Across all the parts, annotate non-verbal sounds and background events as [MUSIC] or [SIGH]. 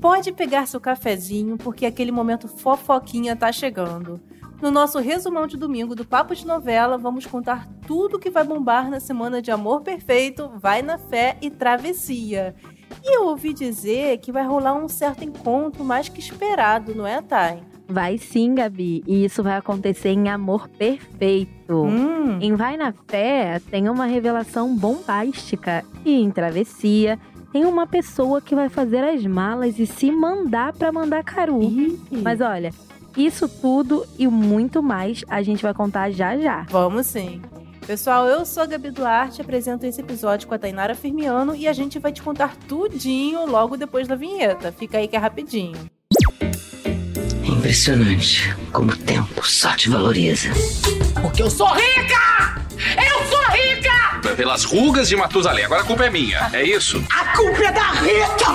pode pegar seu cafezinho, porque aquele momento fofoquinha tá chegando. No nosso resumão de domingo do Papo de Novela, vamos contar tudo que vai bombar na semana de Amor Perfeito, Vai na Fé e Travessia. E eu ouvi dizer que vai rolar um certo encontro mais que esperado, não é, Thay? Vai sim, Gabi. E isso vai acontecer em Amor Perfeito. Hum. Em Vai na Fé tem uma revelação bombástica. E em Travessia tem uma pessoa que vai fazer as malas e se mandar para Mandacaru. Ih. Mas olha, isso tudo e muito mais a gente vai contar já já. Vamos sim. Pessoal, eu sou a Gabi Duarte, apresento esse episódio com a Tainara Firmiano e a gente vai te contar tudinho logo depois da vinheta. Fica aí que é rapidinho. É impressionante como o tempo só te valoriza. Porque eu sou rica! Eu sou rica! Pelas rugas de Matusalém. Agora a culpa é minha. É isso? A culpa é da Rita!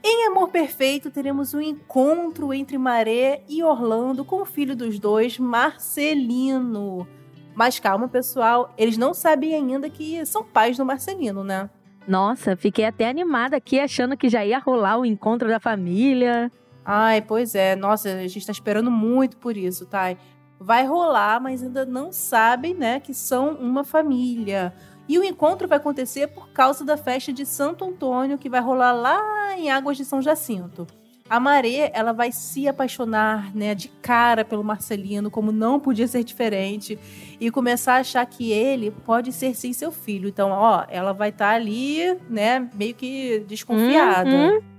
Em Amor Perfeito, teremos um encontro entre Maré e Orlando com o filho dos dois, Marcelino. Mas calma, pessoal, eles não sabem ainda que são pais do Marcelino, né? Nossa, fiquei até animada aqui achando que já ia rolar o encontro da família. Ai, pois é. Nossa, a gente tá esperando muito por isso, Thay. Vai rolar, mas ainda não sabem, né, que são uma família. E o encontro vai acontecer por causa da festa de Santo Antônio, que vai rolar lá em Águas de São Jacinto. A Maré, ela vai se apaixonar, né, de cara pelo Marcelino, como não podia ser diferente, e começar a achar que ele pode ser sim seu filho. Então, ó, ela vai estar ali, né, meio que desconfiada. Uhum.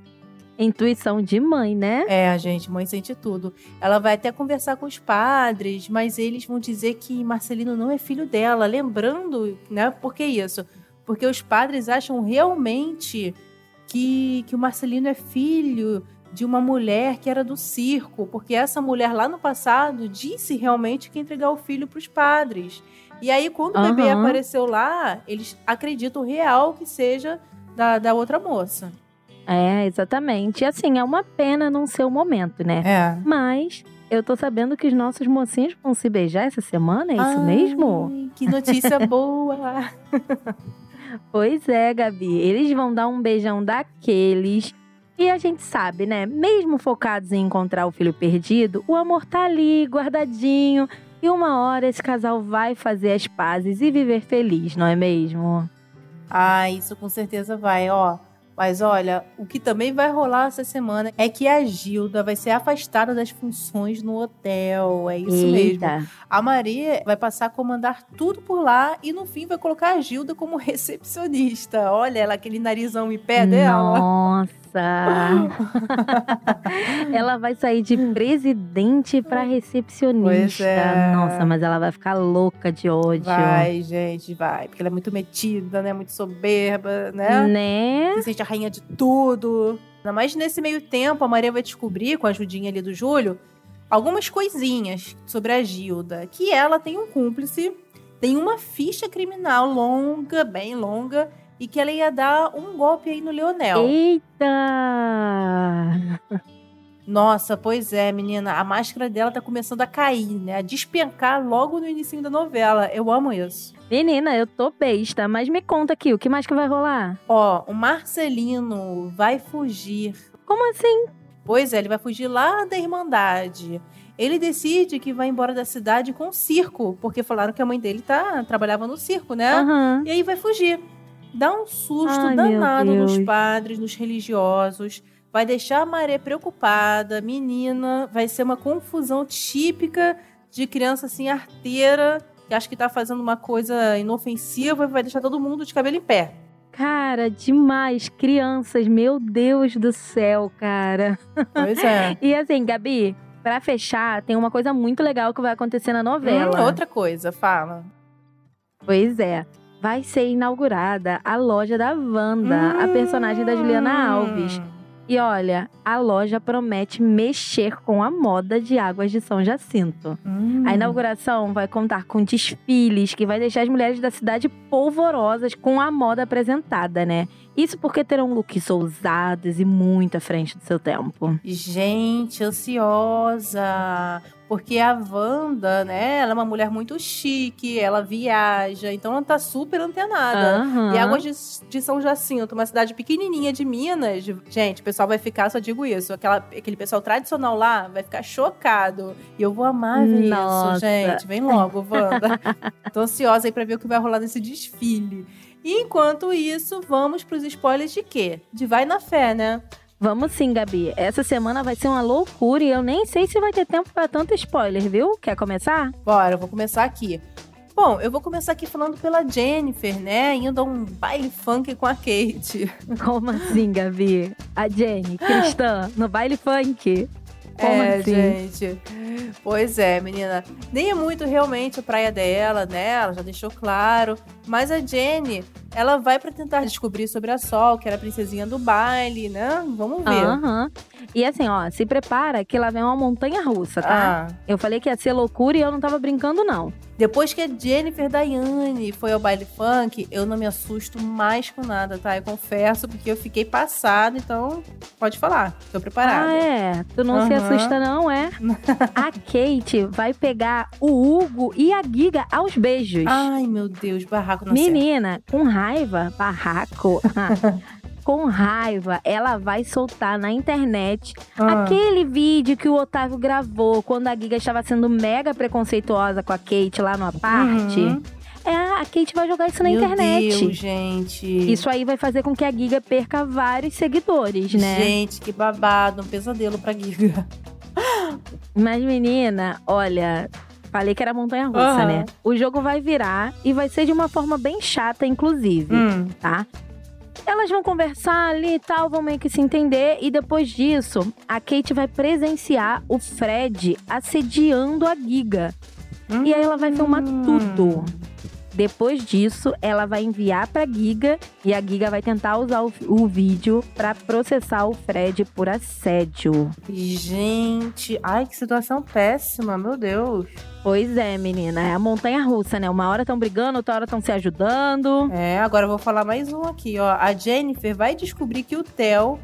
Intuição de mãe, né? É, gente, mãe sente tudo. Ela vai até conversar com os padres, mas eles vão dizer que Marcelino não é filho dela. Lembrando, né? Por que isso? Porque os padres acham realmente que, que o Marcelino é filho de uma mulher que era do circo, porque essa mulher lá no passado disse realmente que ia entregar o filho para os padres. E aí, quando o bebê apareceu lá, eles acreditam real que seja da, da outra moça. É, exatamente. E assim, é uma pena não ser o momento, né? É. Mas eu tô sabendo que os nossos mocinhos vão se beijar essa semana, é isso mesmo? Ai, Que notícia [LAUGHS] boa! Pois é, Gabi. Eles vão dar um beijão daqueles. E a gente sabe, né? Mesmo focados em encontrar o filho perdido, o amor tá ali, guardadinho. E uma hora esse casal vai fazer as pazes e viver feliz, não é mesmo? Ah, isso com certeza vai, ó. Mas olha, o que também vai rolar essa semana é que a Gilda vai ser afastada das funções no hotel. É isso mesmo. Eita. A Maria vai passar a comandar tudo por lá e no fim vai colocar a Gilda como [LAUGHS] recepcionista. Olha ela, aquele narizão em pé dela. Nossa! [LAUGHS] ela vai sair de presidente pra recepcionista. É. Nossa, mas ela vai ficar louca de ódio. Vai, gente, vai. Porque ela é muito metida, né? Muito soberba, né? Né? se sente a rainha de tudo. Mas nesse meio tempo, a Maria vai descobrir, com a ajudinha ali do Júlio, algumas coisinhas sobre a Gilda. Que ela tem um cúmplice, tem uma ficha criminal longa, bem longa, e que ela ia dar um golpe aí no Leonel. Eita! Nossa, pois é, menina. A máscara dela tá começando a cair, né? A despencar logo no início da novela. Eu amo isso. Menina, eu tô besta, mas me conta aqui, o que mais que vai rolar? Ó, o Marcelino vai fugir Como assim? Pois é, ele vai fugir lá da Irmandade. Ele decide que vai embora da cidade com o circo, porque falaram que a mãe dele tá, trabalhava no circo, né? Aham. E aí vai fugir. Dá um susto Ai, danado nos padres, nos religiosos. Vai deixar a Maré preocupada, menina. Vai ser uma confusão típica de criança assim, arteira, que acha que tá fazendo uma coisa inofensiva e vai deixar todo mundo de cabelo em pé. Cara, demais. Crianças, meu Deus do céu, cara. Pois é. [LAUGHS] E assim, Gabi, pra fechar, tem uma coisa muito legal que vai acontecer na novela. Hum, outra coisa, fala. Pois é. Vai ser inaugurada a loja da Wanda, a personagem da Juliana Hum. Alves. E olha, a loja promete mexer com a moda de Águas de São Jacinto. Hum. A inauguração vai contar com desfiles que vai deixar as mulheres da cidade polvorosas com a moda apresentada, né? Isso porque terão looks ousados e muito à frente do seu tempo. Gente, ansiosa. Porque a Wanda, né, ela é uma mulher muito chique, ela viaja, então ela tá super antenada. Aham. E Águas de, de São Jacinto, uma cidade pequenininha de Minas, gente, o pessoal vai ficar, só digo isso, aquela, aquele pessoal tradicional lá vai ficar chocado. E eu vou amar ver Nossa. isso, gente. Vem logo, Wanda. [LAUGHS] Tô ansiosa aí pra ver o que vai rolar nesse desfile. E enquanto isso, vamos pros spoilers de quê? De Vai na Fé, né? Vamos sim, Gabi. Essa semana vai ser uma loucura e eu nem sei se vai ter tempo pra tanto spoiler, viu? Quer começar? Bora, eu vou começar aqui. Bom, eu vou começar aqui falando pela Jennifer, né? Indo a um baile funk com a Kate. [LAUGHS] Como assim, Gabi? A Jenny, cristã, no baile funk. Como é, assim? gente. Pois é, menina. Nem é muito realmente a praia dela, né? Ela já deixou claro. Mas a Jenny, ela vai pra tentar descobrir sobre a Sol, que era a princesinha do baile, né? Vamos ver. Aham. E assim, ó, se prepara que lá vem uma montanha russa, tá? Ah, Eu falei que ia ser loucura e eu não tava brincando, não. depois que a Jennifer Dayane foi ao baile funk, eu não me assusto mais com nada, tá? Eu confesso, porque eu fiquei passada, então pode falar. Tô preparada. Ah, é? Tu não se Aham. assusta, não, é? [LAUGHS] a Kate vai pegar o Hugo e a Giga aos beijos. Ai, meu Deus, barraco na. Menina, com raiva, barraco. [LAUGHS] com raiva, ela vai soltar na internet Ah. aquele vídeo que o Otávio gravou quando a Giga estava sendo mega preconceituosa com a Kate lá numa parte. Uhum. É, a Kate vai jogar isso na Meu internet. Deus, gente. Isso aí vai fazer com que a Giga perca vários seguidores, né? Gente, que babado, um pesadelo pra Giga. Mas, menina, olha. Falei que era montanha russa, Aham. né? O jogo vai virar e vai ser de uma forma bem chata, inclusive. Hum. tá? Elas vão conversar ali e tal, vão meio que se entender. E depois disso, a Kate vai presenciar o Fred assediando a Giga. E aí ela vai filmar Hum. tudo. Depois disso, ela vai enviar pra Giga e a Giga vai tentar usar o, o vídeo pra processar o Fred por assédio. Gente, ai, que situação péssima, meu Deus. Pois é, menina, é a montanha russa, né? Uma hora estão brigando, outra hora estão se ajudando. É, agora eu vou falar mais um aqui, ó. A Jennifer vai descobrir que o Theo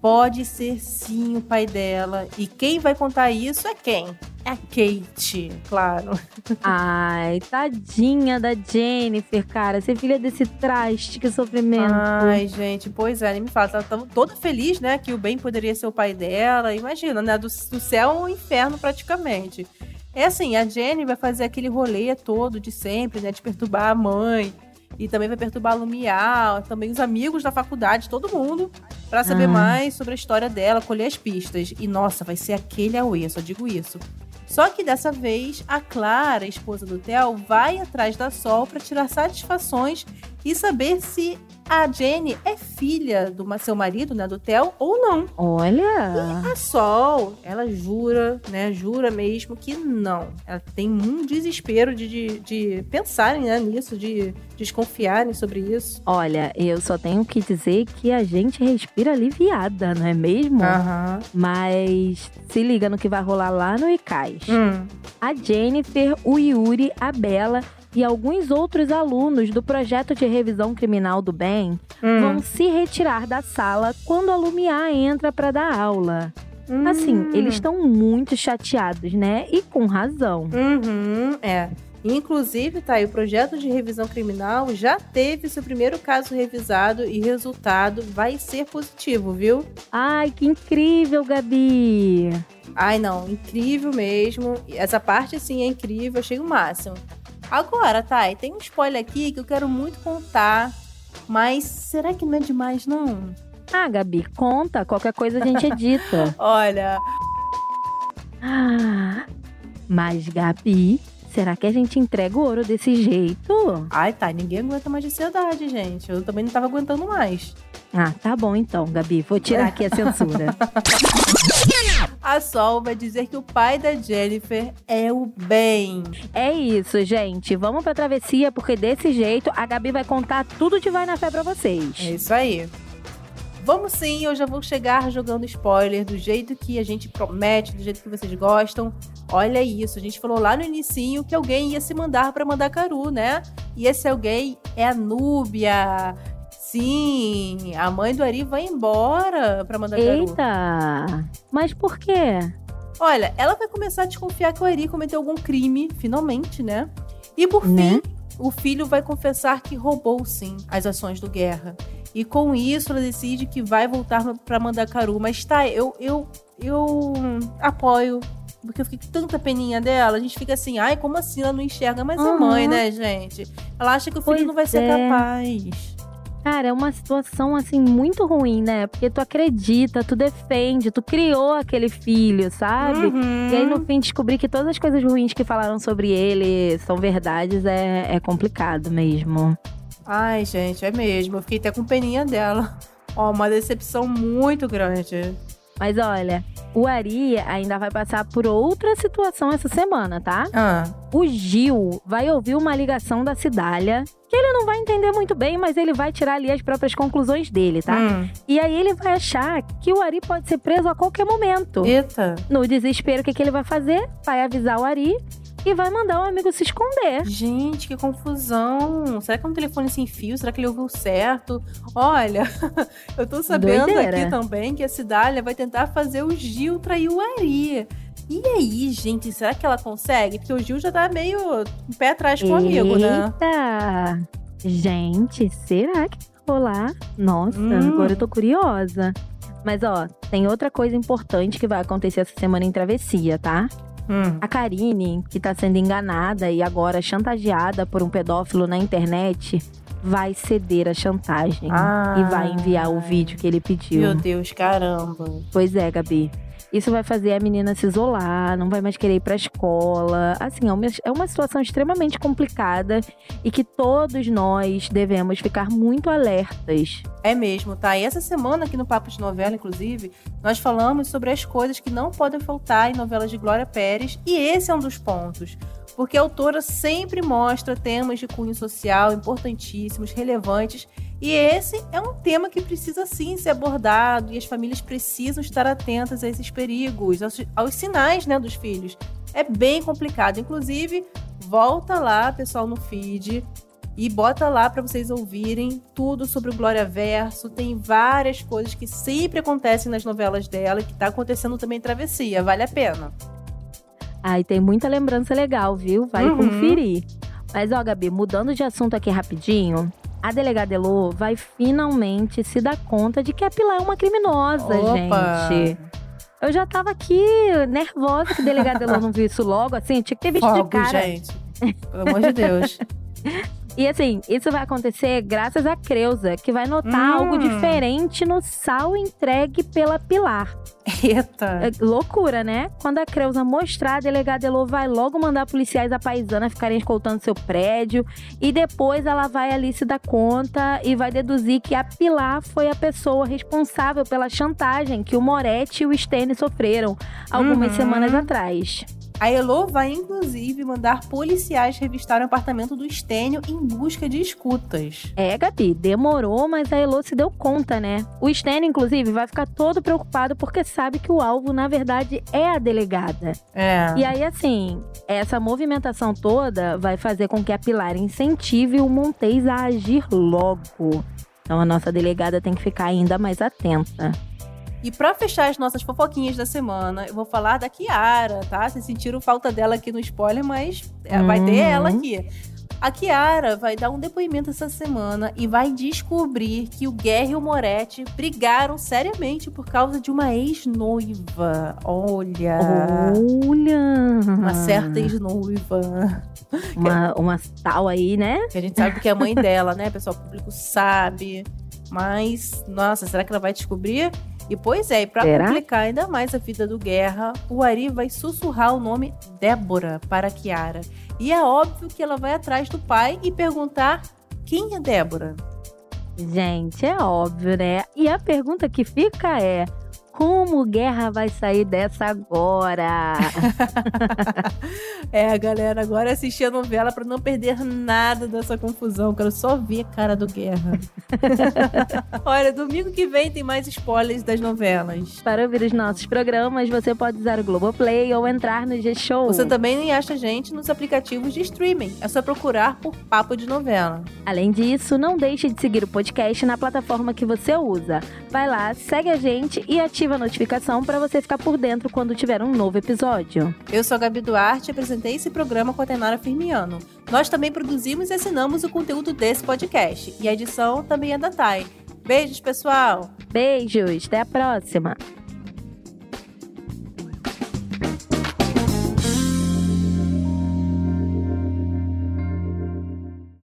pode ser sim o pai dela. E quem vai contar isso é quem? É a Kate, claro. Ai, tadinha da Jennifer, cara. Ser filha desse traste, que sofrimento. Ai, gente, pois é, nem me fala. Ela tá toda feliz, né, que o Ben poderia ser o pai dela. Imagina, né, do, do céu ao inferno praticamente. É assim, a Jenny vai fazer aquele rolê todo de sempre, né, de perturbar a mãe. E também vai perturbar a Lumiar, também os amigos da faculdade, todo mundo, pra saber Ah. mais sobre a história dela, colher as pistas. E nossa, vai ser aquele auê, só digo isso. Só que dessa vez, a Clara, esposa do Theo, vai atrás da Sol pra tirar satisfações e saber se a Jenny é filha do seu marido, né, do Theo, ou não. Olha. A Sol, ela jura, né, jura mesmo que não. Ela tem um desespero de, de, de pensarem né, nisso, de desconfiarem sobre isso. Olha, eu só tenho que dizer que a gente respira aliviada, não é mesmo? Aham. Mas se liga no que vai rolar lá no ICAS. Hum. A Jennifer, o Yuri, a Bela e alguns outros alunos do projeto de revisão criminal do bem Hum. vão se retirar da sala quando a Lumiar entra para dar aula. Assim, Hum. eles estão muito chateados, né? E com razão. Uhum, é. Inclusive, tá aí, o projeto de revisão criminal já teve seu primeiro caso revisado e resultado vai ser positivo, viu? Ai, que incrível, Gabi! Ai, não, incrível mesmo. Essa parte, sim, é incrível, achei o máximo. Agora, Thay, tem um spoiler aqui que eu quero muito contar, mas será que não é demais, não? Ah, Gabi, conta. Qualquer coisa a gente edita. [LAUGHS] Olha, Ah, Mas, Gabi, será que a gente entrega o ouro desse jeito? ai, tá, ninguém aguenta mais de ansiedade, gente. Eu também não tava aguentando mais. Ah, tá bom então, Gabi. Vou tirar aqui a censura. [LAUGHS] A Sol vai dizer que o pai da Jennifer é o bem. é isso, gente. Vamos pra travessia, porque desse jeito a Gabi vai contar tudo de Vai na Fé pra vocês. É isso aí. Vamos sim, eu já vou chegar jogando spoiler do jeito que a gente promete, do jeito que vocês gostam. Olha isso, a gente falou lá no inicinho que alguém ia se mandar pra Mandacaru, né? E esse alguém é a Núbia. Sim, a mãe do Ari vai embora pra Mandacaru. Eita! Mas por quê? Olha, ela vai começar a desconfiar que o Ari cometeu algum crime, finalmente, né? E por Né? fim, o filho vai confessar que roubou sim as ações do Guerra. E com isso ela decide que vai voltar pra Mandacaru. Mas tá, eu, eu, eu apoio. Porque eu fiquei com tanta peninha dela. A gente fica assim, ai, como assim ela não enxerga? Mas é Aham. mãe, né, gente? Ela acha que o filho Pois não vai ser é. capaz. Cara, é uma situação assim muito ruim, né? Porque tu acredita, tu defende, tu criou aquele filho, sabe? Uhum. E aí no fim descobrir que todas as coisas ruins que falaram sobre ele são verdades é, é complicado mesmo. Ai, gente, é mesmo. Eu fiquei até com peninha dela. Ó, uma decepção muito grande. Mas olha, o Ari ainda vai passar por outra situação essa semana, tá? Ah, O Gil vai ouvir uma ligação da Cidália, que ele não vai entender muito bem, mas ele vai tirar ali as próprias conclusões dele, tá? hum. E aí ele vai achar que o Ari pode ser preso a qualquer momento. Eita. No desespero, o que, que ele vai fazer? Vai avisar o Ari e vai mandar o amigo se esconder. Gente, que confusão. Será que é um telefone sem fio? Será que ele ouviu certo? Olha, [LAUGHS] eu tô sabendo Doideira. aqui também que a Cidália vai tentar fazer o Gil trair o Ari. E aí, gente, será que ela consegue? Porque o Gil já tá meio um pé atrás com o amigo, né? Eita! Gente, será que rolar? Nossa, Hum. agora eu tô curiosa. Mas ó, tem outra coisa importante que vai acontecer essa semana em Travessia, tá? Hum. A Karine, que tá sendo enganada e agora chantageada por um pedófilo na internet, vai ceder à chantagem Ah. e vai enviar o vídeo que ele pediu. Meu Deus, caramba. Pois é, Gabi. Isso vai fazer a menina se isolar, não vai mais querer ir pra escola. Assim, é uma, é uma situação extremamente complicada e que todos nós devemos ficar muito alertas. É mesmo, tá? E essa semana aqui no Papo de Novela, inclusive, nós falamos sobre as coisas que não podem faltar em novelas de Glória Pérez, e esse é um dos pontos. Porque a autora sempre mostra temas de cunho social importantíssimos, relevantes, e esse é um tema que precisa sim ser abordado, e as famílias precisam estar atentas a esses perigos, aos, aos sinais né, dos filhos. É bem complicado. Inclusive, volta lá, pessoal, no feed e bota lá para vocês ouvirem tudo sobre o Glória Verso. Tem várias coisas que sempre acontecem nas novelas dela, que tá acontecendo também em Travessia. Vale a pena. Ai, tem muita lembrança legal, viu? Vai Uhum. conferir. Mas ó, Gabi, mudando de assunto aqui rapidinho, a delegada Elô vai finalmente se dar conta de que a Pilar é uma criminosa, Opa! gente. Eu já tava aqui nervosa que a delegada Elô não viu isso logo, assim, tinha que ter visto de Fogo, cara. gente. Pelo amor de Deus. [LAUGHS] E assim, isso vai acontecer graças a Creuza, que vai notar Hum. algo diferente no sal entregue pela Pilar. Eita. É loucura, né? Quando a Creuza mostrar, a delegada Elô vai logo mandar policiais da paisana ficarem escoltando seu prédio. E depois ela vai ali se dar conta e vai deduzir que a Pilar foi a pessoa responsável pela chantagem que o Moretti e o Stênio sofreram algumas Uhum. semanas atrás. A Elo vai, inclusive, mandar policiais revistar o apartamento do Estênio em busca de escutas. É, Gabi, demorou, mas a Elo se deu conta, né? O Stênio, inclusive, vai ficar todo preocupado porque sabe que o alvo, na verdade, é a delegada. É. E aí, assim, essa movimentação toda vai fazer com que a Pilar incentive o Montes a agir logo. Então a nossa delegada tem que ficar ainda mais atenta. E pra fechar as nossas fofoquinhas da semana, eu vou falar da Kiara, tá? Vocês sentiram falta dela aqui no spoiler, mas é, vai ter Uhum. ela aqui. A Kiara vai dar um depoimento essa semana e vai descobrir que o Guerra e o Moretti brigaram seriamente por causa de uma ex-noiva. Olha. Olha! Uma certa ex-noiva. Uma, uma tal aí, né? Que a gente sabe porque é a mãe dela, né? O pessoal público sabe. Mas, nossa, será que ela vai descobrir? E pois é, e pra Será? complicar ainda mais a vida do Guerra, o Ari vai sussurrar o nome Débora para a Kiara. E é óbvio que ela vai atrás do pai e perguntar quem é Débora. Gente, é óbvio, né? E a pergunta que fica é: como Guerra vai sair dessa agora? [LAUGHS] [LAUGHS] É, galera, agora é assistir a novela pra não perder nada dessa confusão. Quero só ver a cara do Guerra. [LAUGHS] Olha, domingo que vem tem mais spoilers das novelas. Para ouvir os nossos programas, você pode usar o Globoplay ou entrar no G-Show. Você também acha a gente nos aplicativos de streaming. É só procurar por Papo de Novela. Além disso, não deixe de seguir o podcast na plataforma que você usa. Vai lá, segue a gente e ativa a notificação para você ficar por dentro quando tiver um novo episódio. Eu sou a Gabi Duarte e apresentei esse programa com a Tenara Firmiano. Nós também produzimos e assinamos o conteúdo desse podcast. E a edição também é da Thay. Beijos, pessoal! Beijos, até a próxima!